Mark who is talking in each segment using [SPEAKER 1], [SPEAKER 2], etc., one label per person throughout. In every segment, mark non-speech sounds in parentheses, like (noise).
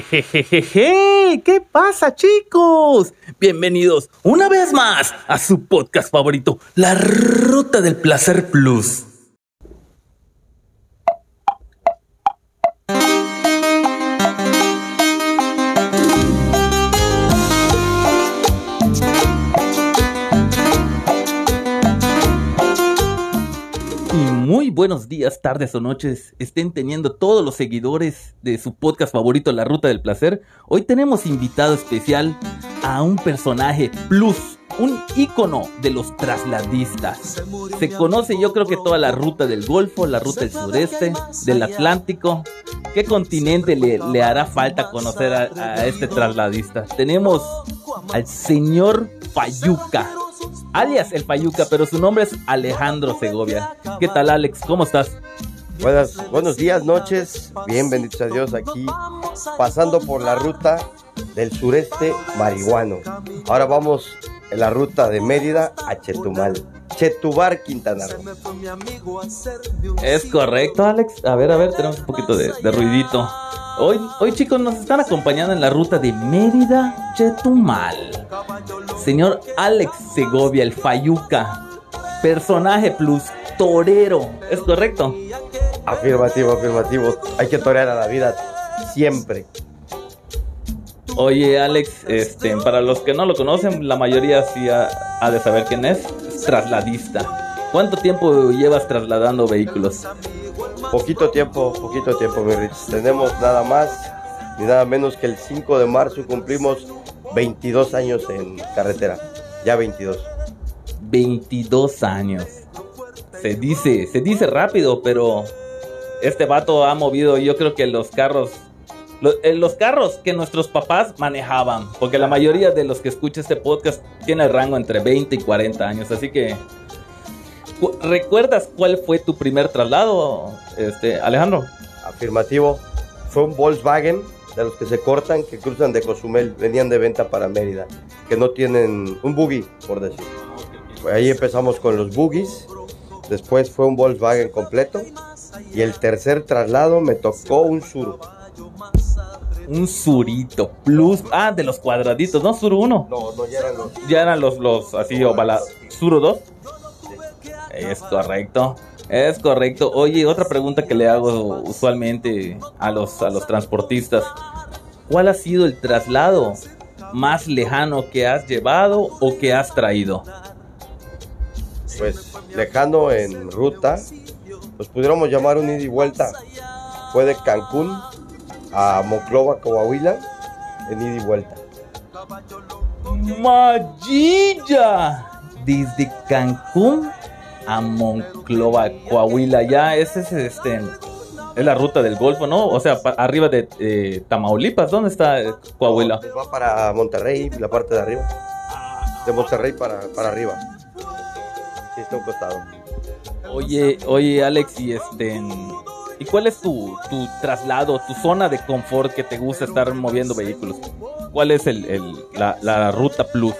[SPEAKER 1] Jejejeje, ¿qué pasa chicos? Bienvenidos una vez más a su podcast favorito, La Ruta del Placer Plus. Muy buenos días, tardes o noches estén teniendo todos los seguidores de su podcast favorito La Ruta del Placer. Hoy tenemos invitado especial a un personaje plus, un ícono de los trasladistas. Se conoce yo creo que toda la ruta del Golfo, la ruta del sureste, del Atlántico. ¿Qué continente le, hará falta conocer a, a este trasladista? Tenemos al señor Payuca alias el Payuca, pero su nombre es Alejandro Segovia. ¿Qué tal, Alex? ¿Cómo estás?
[SPEAKER 2] Buenas, buenos días, noches. Bien, benditos a Dios aquí, pasando por la ruta del sureste marihuano. Ahora vamos en la ruta de Mérida a Chetumal. Chetubar, Quintana Roo.
[SPEAKER 1] Es correcto, Alex. A ver, a ver, tenemos un poquito de, de ruidito. Hoy, hoy chicos nos están acompañando en la ruta de Mérida Chetumal. Señor Alex Segovia, el Fayuca. Personaje plus torero. ¿Es correcto?
[SPEAKER 2] Afirmativo, afirmativo. Hay que torear a la vida siempre.
[SPEAKER 1] Oye Alex, este, para los que no lo conocen, la mayoría sí ha, de saber quién es. Trasladista. ¿Cuánto tiempo llevas trasladando vehículos?
[SPEAKER 2] Poquito tiempo, poquito tiempo. Tenemos nada más ni nada menos que el 5 de marzo cumplimos 22 años en carretera. Ya 22.
[SPEAKER 1] 22 años. Se dice, se dice rápido, pero este vato ha movido, yo creo que los carros los, eh, los, carros que nuestros papás manejaban, porque la mayoría de los que escucha este podcast tiene rango entre 20 y 40 años, así que ¿Recuerdas cuál fue tu primer traslado, este, Alejandro?
[SPEAKER 2] Afirmativo. Fue un Volkswagen de los que se cortan, que cruzan de Cozumel, venían de venta para Mérida, que no tienen un buggy, por decir. ahí empezamos con los buggies, después fue un Volkswagen completo, y el tercer traslado me tocó un Sur.
[SPEAKER 1] Un Surito Plus, ah, de los cuadraditos, ¿no? Sur 1.
[SPEAKER 2] No, no, ya eran los.
[SPEAKER 1] Ya eran los, los así ovalados. Sur 2. Es correcto. Es correcto. Oye, otra pregunta que le hago usualmente a los, a los transportistas. ¿Cuál ha sido el traslado más lejano que has llevado o que has traído?
[SPEAKER 2] Pues lejano en ruta, pues pudiéramos llamar un ida y vuelta. Fue de Cancún a Moclova, Coahuila, en ida y vuelta.
[SPEAKER 1] ¡Magilla! Desde Cancún a Monclova, Coahuila. Ya ese es este es la ruta del Golfo, ¿no? O sea, arriba de eh, Tamaulipas, ¿dónde está eh, Coahuila?
[SPEAKER 2] va para Monterrey, la parte de arriba. De Monterrey para, para arriba. Sí, está un costado.
[SPEAKER 1] Oye, oye, Alex, y este. ¿Y cuál es tu, tu traslado, tu zona de confort que te gusta estar moviendo vehículos? ¿Cuál es el, el la, la ruta plus?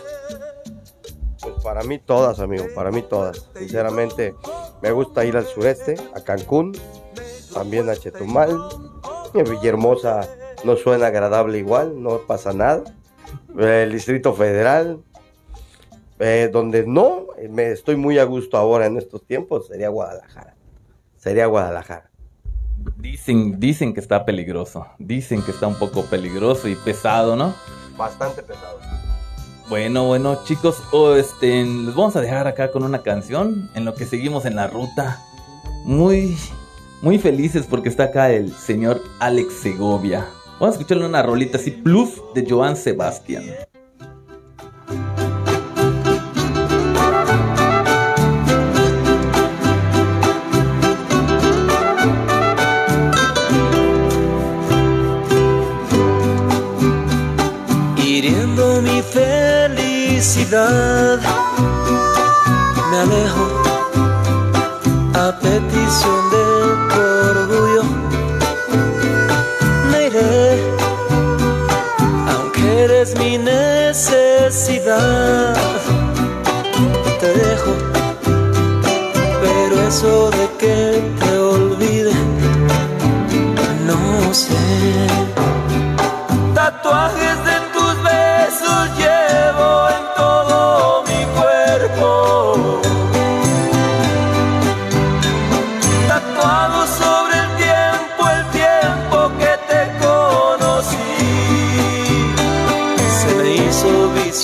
[SPEAKER 2] Para mí todas, amigo, para mí todas. Sinceramente, me gusta ir al sureste, a Cancún, también a Chetumal. Villahermosa no suena agradable igual, no pasa nada. El Distrito Federal, eh, donde no me estoy muy a gusto ahora en estos tiempos, sería Guadalajara. Sería Guadalajara.
[SPEAKER 1] Dicen, dicen que está peligroso, dicen que está un poco peligroso y pesado, ¿no?
[SPEAKER 2] Bastante pesado.
[SPEAKER 1] Bueno, bueno, chicos, oh, este, les vamos a dejar acá con una canción en lo que seguimos en la ruta. Muy, muy felices porque está acá el señor Alex Segovia. Vamos a escucharle una rolita así, plus de Joan Sebastián.
[SPEAKER 3] Me alejo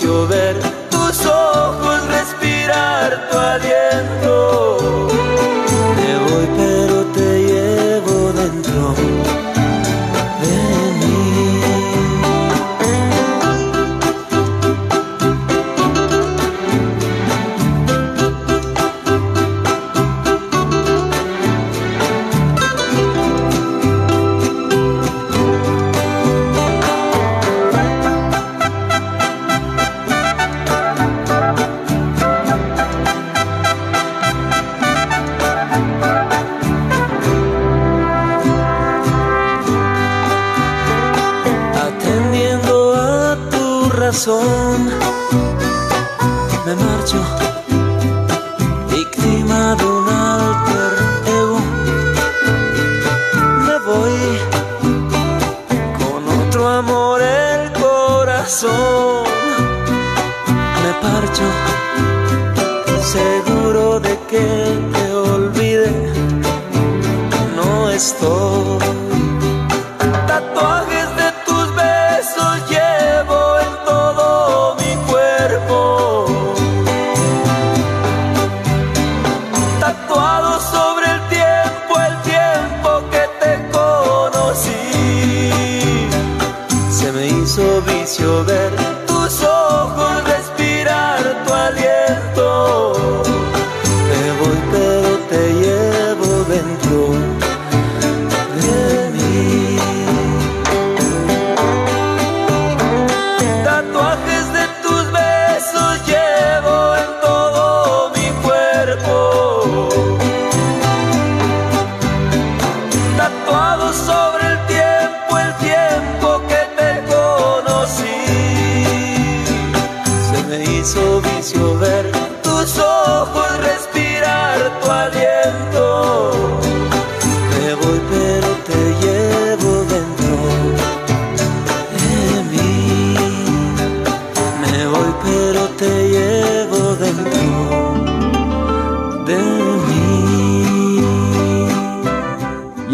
[SPEAKER 3] llover Me
[SPEAKER 4] marcho, víctima de un alter ego. Me voy con otro amor el corazón. Me parcho, seguro de que te olvide. No estoy.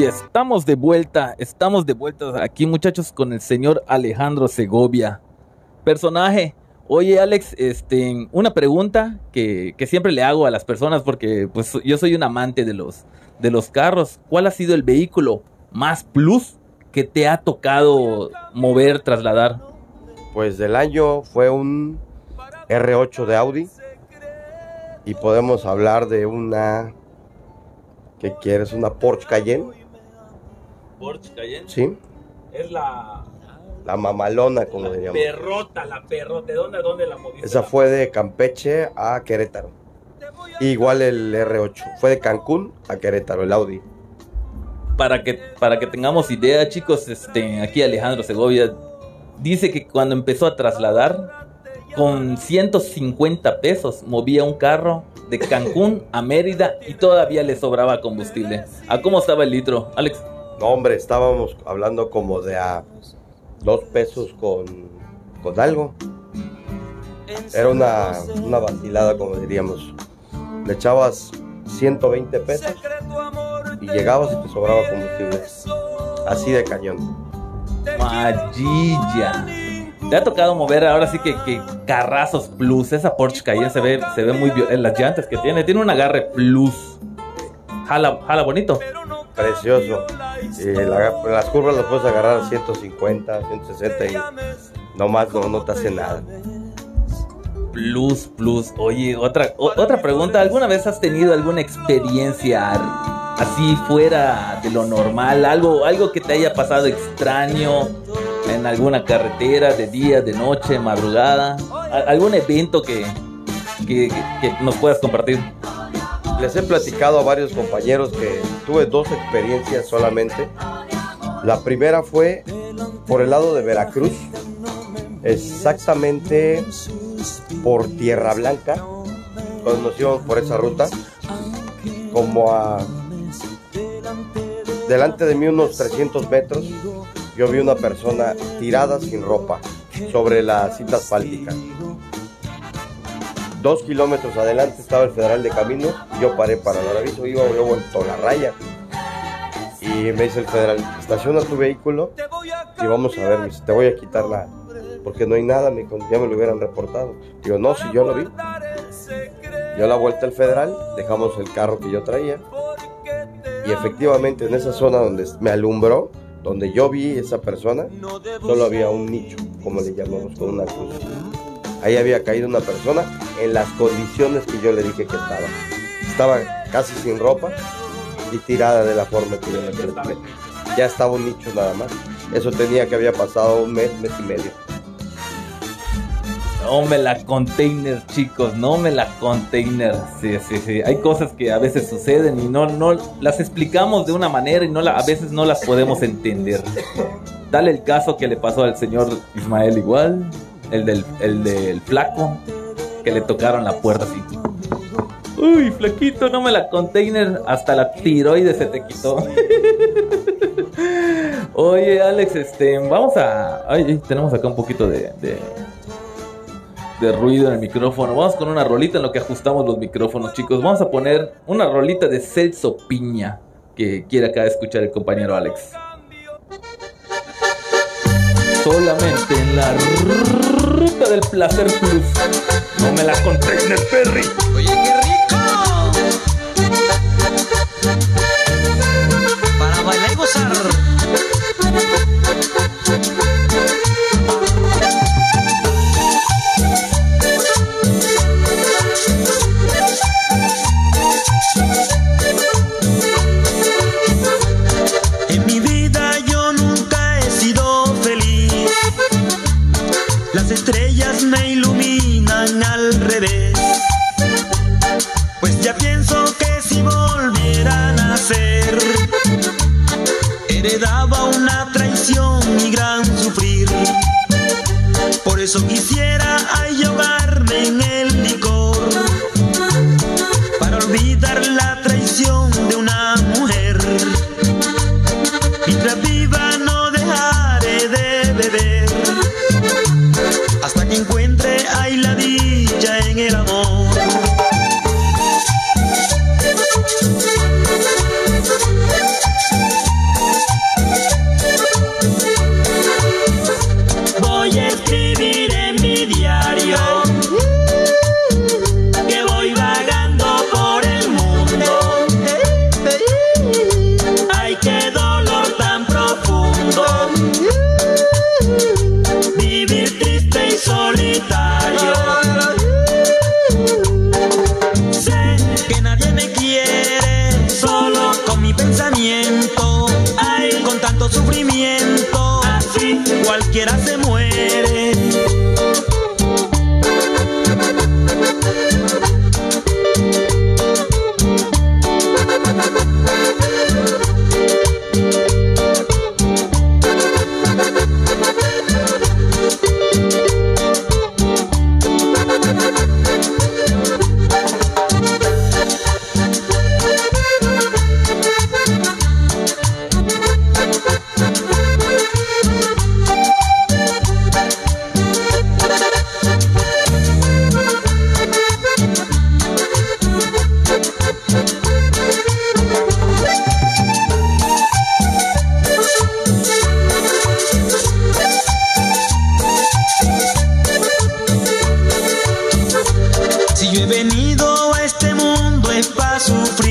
[SPEAKER 1] Estamos de vuelta, estamos de vuelta aquí muchachos con el señor Alejandro Segovia. Personaje. Oye Alex, este, una pregunta que, que siempre le hago a las personas porque pues yo soy un amante de los, de los carros. ¿Cuál ha sido el vehículo más plus que te ha tocado mover, trasladar?
[SPEAKER 2] Pues del año fue un R8 de Audi. Y podemos hablar de una. ¿Qué quieres? Una Porsche Cayenne.
[SPEAKER 1] Porsche Cayenne.
[SPEAKER 2] Sí.
[SPEAKER 1] Es la,
[SPEAKER 2] La mamalona, como diríamos.
[SPEAKER 1] perrota, la perrota. ¿De dónde, dónde la moviste?
[SPEAKER 2] Esa fue de Campeche a Querétaro. Igual el R8. Fue de Cancún a Querétaro, el Audi.
[SPEAKER 1] para que para que tengamos idea, chicos, este aquí Alejandro Segovia dice que cuando empezó a trasladar con 150 pesos movía un carro de Cancún a Mérida y todavía le sobraba combustible. ¿A cómo estaba el litro, Alex?
[SPEAKER 2] No, hombre, estábamos hablando como de a dos pesos con, con algo. Era una, una vacilada, como diríamos. Le echabas 120 pesos y llegabas y te sobraba combustible. Así de cañón.
[SPEAKER 1] Magilla. Te ha tocado mover ahora sí que, que carrazos plus. Esa Porsche Cayenne se ve, se ve muy bien. En las llantas que tiene, tiene un agarre plus. Jala, jala bonito.
[SPEAKER 2] Precioso. Y la- las curvas las puedes agarrar a 150, 160 y nomás no, no te hace nada.
[SPEAKER 1] Plus, plus. Oye, otra, o- otra pregunta. ¿Alguna vez has tenido alguna experiencia así fuera de lo normal? Algo, algo que te haya pasado extraño en alguna carretera, de día, de noche, madrugada. ¿Algún evento que, que, que nos puedas compartir?
[SPEAKER 2] Les he platicado a varios compañeros que tuve dos experiencias solamente. La primera fue por el lado de Veracruz, exactamente por Tierra Blanca, nos íbamos por esa ruta, como a delante de mí unos 300 metros, yo vi una persona tirada sin ropa sobre la cinta asfáltica. Dos kilómetros adelante estaba el Federal de Caminos y yo paré para dar aviso, iba yo vuelto la raya. Y me dice el Federal, estaciona tu vehículo y vamos a ver, te voy a quitar la... Porque no hay nada, ya me lo hubieran reportado. Digo, no, si yo lo vi. dio la vuelta al federal, dejamos el carro que yo traía y efectivamente en esa zona donde me alumbró, donde yo vi esa persona, solo había un nicho, como le llamamos, con una cruz. Ahí había caído una persona en las condiciones que yo le dije que estaba. Estaba casi sin ropa y tirada de la forma que yo le presenté. Ya estaba un nicho nada más. Eso tenía que había pasado un mes, mes y medio.
[SPEAKER 1] No me la container, chicos, no me la container. Sí, sí, sí. Hay cosas que a veces suceden y no, no las explicamos de una manera y no la, a veces no las podemos entender. Dale el caso que le pasó al señor Ismael igual, el del, el del flaco, que le tocaron la puerta así. Uy, flaquito, no me la container, hasta la tiroides se te quitó. (laughs) Oye, Alex, este, vamos a... Tenemos acá un poquito de, de de ruido en el micrófono. Vamos con una rolita en lo que ajustamos los micrófonos, chicos. Vamos a poner una rolita de Celso Piña que quiere acá escuchar el compañero Alex. Solamente en la ruta del placer plus. No me la container, Perry.
[SPEAKER 3] Oye, qué rico. Para bailar y gozar. Hasta passo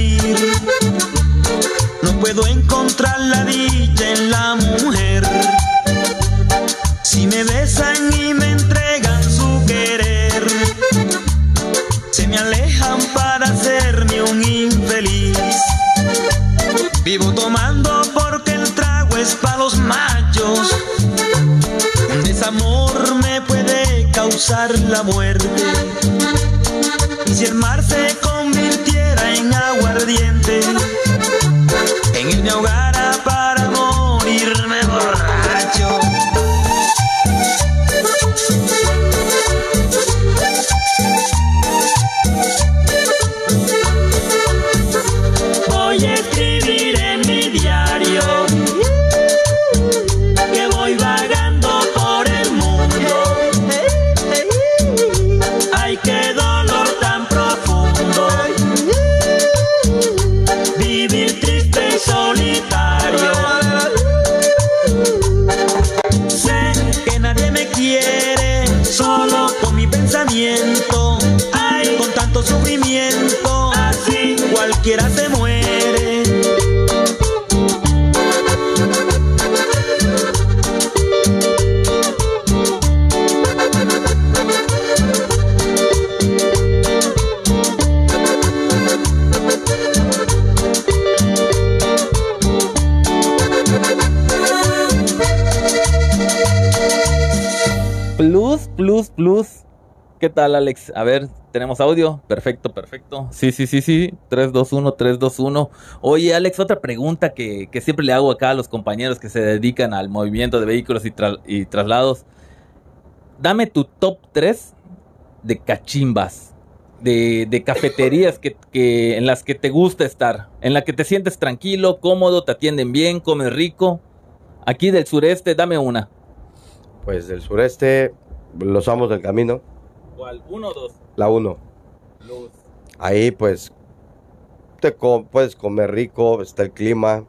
[SPEAKER 1] Plus, plus, plus. ¿Qué tal, Alex? A ver, ¿tenemos audio? Perfecto, perfecto. Sí, sí, sí, sí. 321, 321. Oye, Alex, otra pregunta que, que siempre le hago acá a los compañeros que se dedican al movimiento de vehículos y, tra- y traslados. Dame tu top 3 de cachimbas, de, de cafeterías que, que- en las que te gusta estar, en la que te sientes tranquilo, cómodo, te atienden bien, comes rico. Aquí del sureste, dame una.
[SPEAKER 2] Pues del sureste, los amos del camino,
[SPEAKER 1] ¿Cuál? ¿Uno o dos?
[SPEAKER 2] la 1.
[SPEAKER 1] Luz.
[SPEAKER 2] Ahí pues te co- puedes comer rico, está el clima,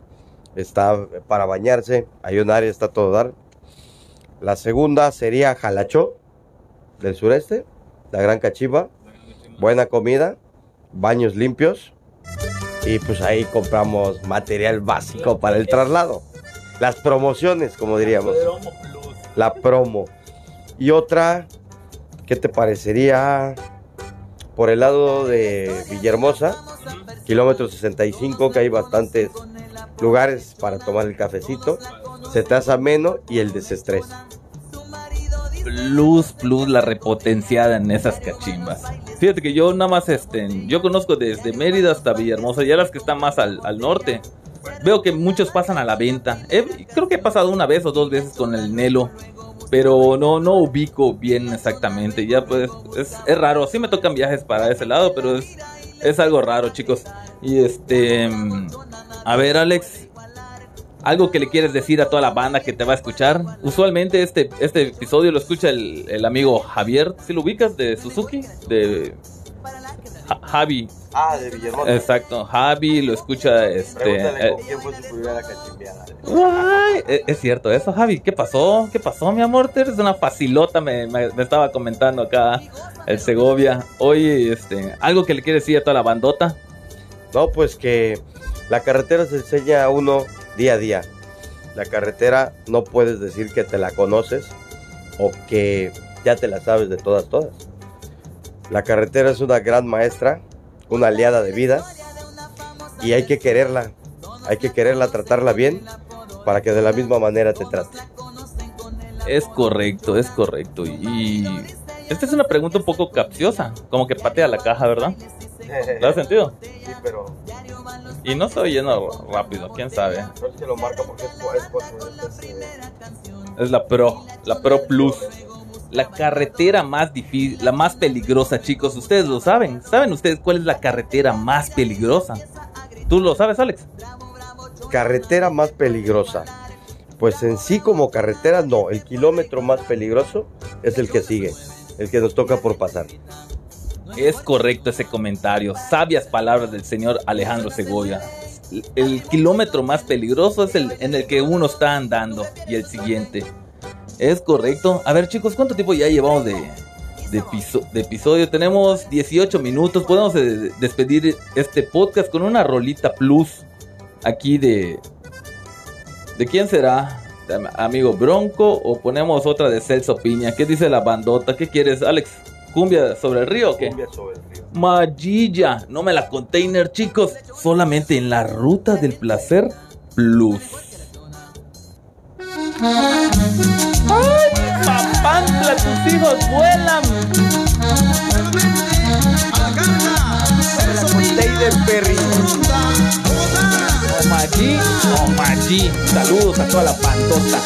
[SPEAKER 2] está para bañarse, hay un área, está todo dar. La segunda sería Jalachó, del sureste, la Gran Cachimba, buena comida, baños limpios y pues ahí compramos material básico para el traslado. Las promociones, como diríamos, la promo. Y otra, ¿qué te parecería? Por el lado de Villahermosa, kilómetro 65, que hay bastantes lugares para tomar el cafecito. Se te hace ameno y el desestrés.
[SPEAKER 1] Plus, plus la repotenciada en esas cachimbas. Fíjate que yo nada más, este, yo conozco desde Mérida hasta Villahermosa, ya las que están más al, al norte. Veo que muchos pasan a la venta. Creo que he pasado una vez o dos veces con el Nelo, pero no, no ubico bien exactamente. Ya pues, es, raro. Sí me tocan viajes para ese lado, pero es, es algo raro, chicos. Y este, a ver, Alex, algo que le quieres decir a toda la banda que te va a escuchar. Usualmente este, este episodio lo escucha el, el amigo Javier. ¿Si lo ubicas de Suzuki? De Ja- Javi.
[SPEAKER 2] Ah, de Villahermosa.
[SPEAKER 1] Exacto. Javi lo escucha este. eh,
[SPEAKER 2] quién fue su primera cachimbeada.
[SPEAKER 1] Ay, e- es cierto eso, Javi. ¿Qué pasó? ¿Qué pasó, mi amor? Tú eres una facilota, me, me- me estaba comentando acá el Segovia. Oye, este, algo que le quieres decir a toda la bandota.
[SPEAKER 2] No, pues que la carretera se enseña a uno día a día. La carretera no puedes decir que te la conoces o que ya te la sabes de todas, todas. La carretera es una gran maestra, una aliada de vida y hay que quererla. Hay que quererla, tratarla bien para que de la misma manera te trate.
[SPEAKER 1] Es correcto, es correcto. Y esta es una pregunta un poco capciosa, como que patea la caja, ¿verdad? (laughs) ¿Lo has sentido?
[SPEAKER 2] Sí, pero
[SPEAKER 1] Y no estoy yendo rápido, quién sabe.
[SPEAKER 2] no es que lo marca porque es,
[SPEAKER 1] Es la Pro, la Pro Plus. La carretera más difícil, la más peligrosa, chicos. Ustedes lo saben. ¿Saben ustedes cuál es la carretera más peligrosa? ¿Tú lo sabes, Alex?
[SPEAKER 2] carretera más peligrosa. Pues en sí como carretera no, el kilómetro más peligroso es el que sigue, el que nos toca por pasar.
[SPEAKER 1] Es correcto ese comentario. Sabias palabras del señor Alejandro Segovia. El kilómetro más peligroso es el en el que uno está andando y el siguiente. Es correcto. A ver, chicos, ¿cuánto tiempo ya llevamos de, de, episo- de episodio? Tenemos 18 minutos. Podemos eh, despedir este podcast con una rolita plus aquí de. ¿De quién será? ¿De am- amigo Bronco o ponemos otra de Celso Piña? ¿Qué dice la bandota? ¿Qué quieres, Alex? ¿Cumbia sobre el río o qué? Magilla, no me la container, chicos. Solamente en la ruta del placer plus. ¡Ay, papantla, tus hijos vuelan! O Maggi, o Maggi. Saludos a toda la pandota.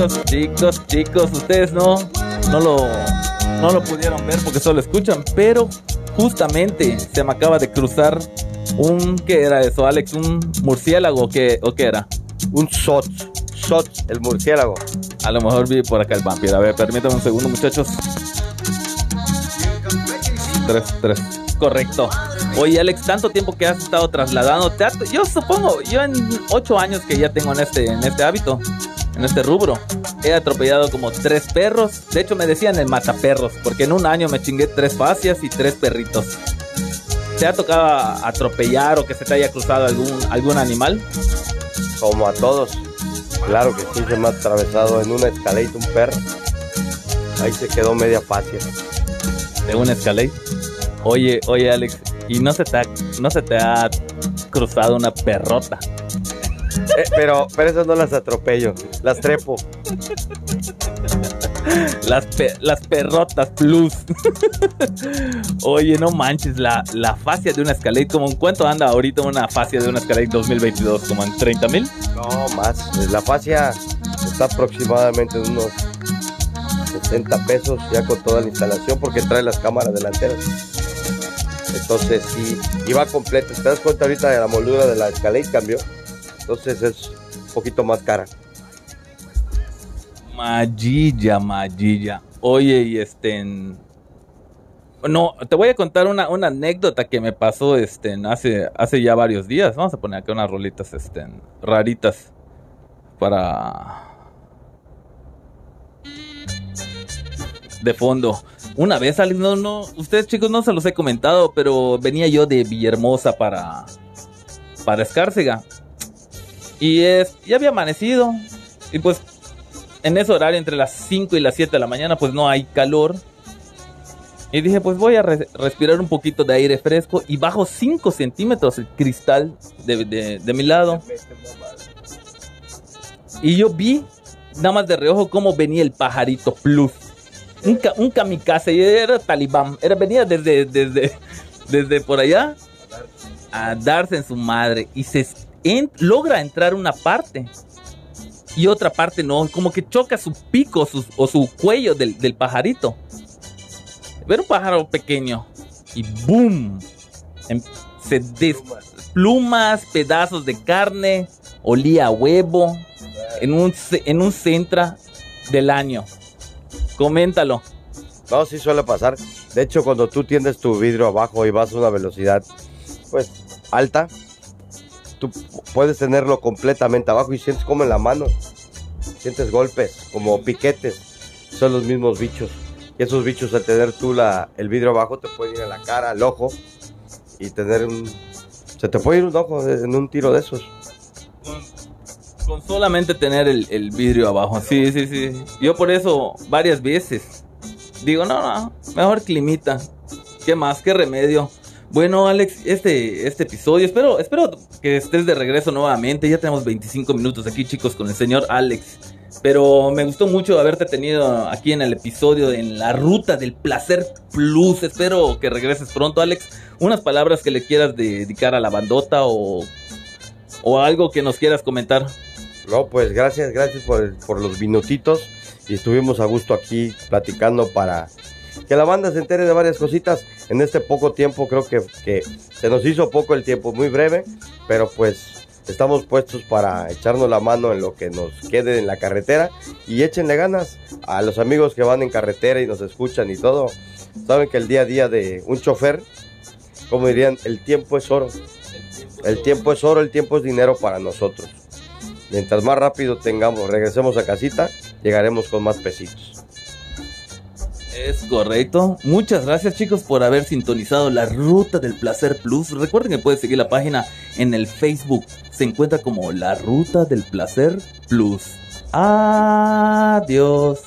[SPEAKER 1] Chicos, chicos, chicos, ustedes no, no lo, no lo pudieron ver porque solo escuchan, pero justamente se me acaba de cruzar un, ¿qué era eso, Alex? ¿Un murciélago que, o qué era?
[SPEAKER 2] Un SOT, SOT, el murciélago.
[SPEAKER 1] A lo mejor vi por acá el vampiro. A ver, permítanme un segundo, muchachos. Tres, tres. Correcto. Oye, Alex, tanto tiempo que has estado trasladando. Yo supongo, yo en ocho años que ya tengo en este, en este hábito, en este rubro, he atropellado como tres perros. De hecho, me decían el mataperros, porque en un año me chingué tres fascias y tres perritos. ¿Te ha tocado atropellar o que se te haya cruzado algún, algún animal?
[SPEAKER 2] Como a todos. Claro que sí, se me ha atravesado en una escalate un perro. Ahí se quedó media fascia.
[SPEAKER 1] ¿De una escalate? Oye, oye, Alex, ¿y no se te ha, no se te ha cruzado una perrota? (laughs)
[SPEAKER 2] Eh, pero, pero esas no las atropello, las trepo.
[SPEAKER 1] Las, las perrotas plus. (laughs) Oye, no manches, la, la fascia de una Escalade, ¿como en cuánto anda ahorita una fascia de una Escalade 2022? ¿Como en 30 mil?
[SPEAKER 2] No, más. La fascia está aproximadamente en unos 60 pesos ya con toda la instalación porque trae las cámaras delanteras. Entonces sí, iba completa. ¿Te das cuenta ahorita de la moldura de la Escalade cambió? Entonces es un poquito más cara.
[SPEAKER 1] Magilla, magilla. Oye, y este. No, te voy a contar una, anécdota que me pasó este, hace, hace ya varios días. Vamos a poner aquí unas rolitas este, raritas para. De fondo. Una vez, no, no, ustedes chicos no se los he comentado, pero venía yo de Villahermosa para, para Escárcega. Y es, ya había amanecido. Y pues en ese horario entre las 5 y las 7 de la mañana pues no hay calor. Y dije pues voy a respirar un poquito de aire fresco y bajo 5 centímetros el cristal de, mi lado. Y yo vi nada más de reojo cómo venía el pajarito plus. Un, un kamikaze, era talibán, era, venía desde, desde, desde por allá a darse en su madre y se logra entrar una parte y otra parte no, como que choca su pico o su cuello del, pajarito. Ver un pájaro pequeño y ¡boom! Em, se desplumas, pedazos de carne, olía a huevo en un, en un del año. Coméntalo.
[SPEAKER 2] No, sí suele pasar. De hecho, cuando tú tiendes tu vidrio abajo y vas a una velocidad, pues, alta, tú puedes tenerlo completamente abajo y sientes como en la mano, sientes golpes, como piquetes, son los mismos bichos. Y esos bichos al tener tú la, el vidrio abajo te pueden ir a la cara, al ojo y tener un... Se te puede ir un ojo en un tiro de esos.
[SPEAKER 1] Con, solamente tener el, el vidrio abajo, sí, sí, sí. Yo por eso varias veces digo, no, no, mejor climita. ¿Qué más? ¿Qué remedio? Bueno, Alex, este, este episodio, espero, espero que estés de regreso nuevamente. Ya tenemos 25 minutos aquí, chicos, con el señor Alex. Pero me gustó mucho haberte tenido aquí en el episodio en la ruta del placer plus. Espero que regreses pronto, Alex. Unas palabras que le quieras dedicar a la bandota o, o algo que nos quieras comentar.
[SPEAKER 2] No, pues gracias, gracias por, por los minutitos. Y estuvimos a gusto aquí platicando para que la banda se entere de varias cositas en este poco tiempo. Creo que, que se nos hizo poco el tiempo, muy breve, pero pues estamos puestos para echarnos la mano en lo que nos quede en la carretera y échenle ganas a los amigos que van en carretera y nos escuchan y todo. Saben que el día a día de un chofer, como dirían, el tiempo es oro. El tiempo es oro, el tiempo es dinero para nosotros. Mientras más rápido tengamos, regresemos a casita, llegaremos con más pesitos.
[SPEAKER 1] Es correcto. Muchas gracias chicos por haber sintonizado la Ruta del Placer Plus. Recuerden que pueden seguir la página en el Facebook. Se encuentra como la Ruta del Placer Plus. Adiós.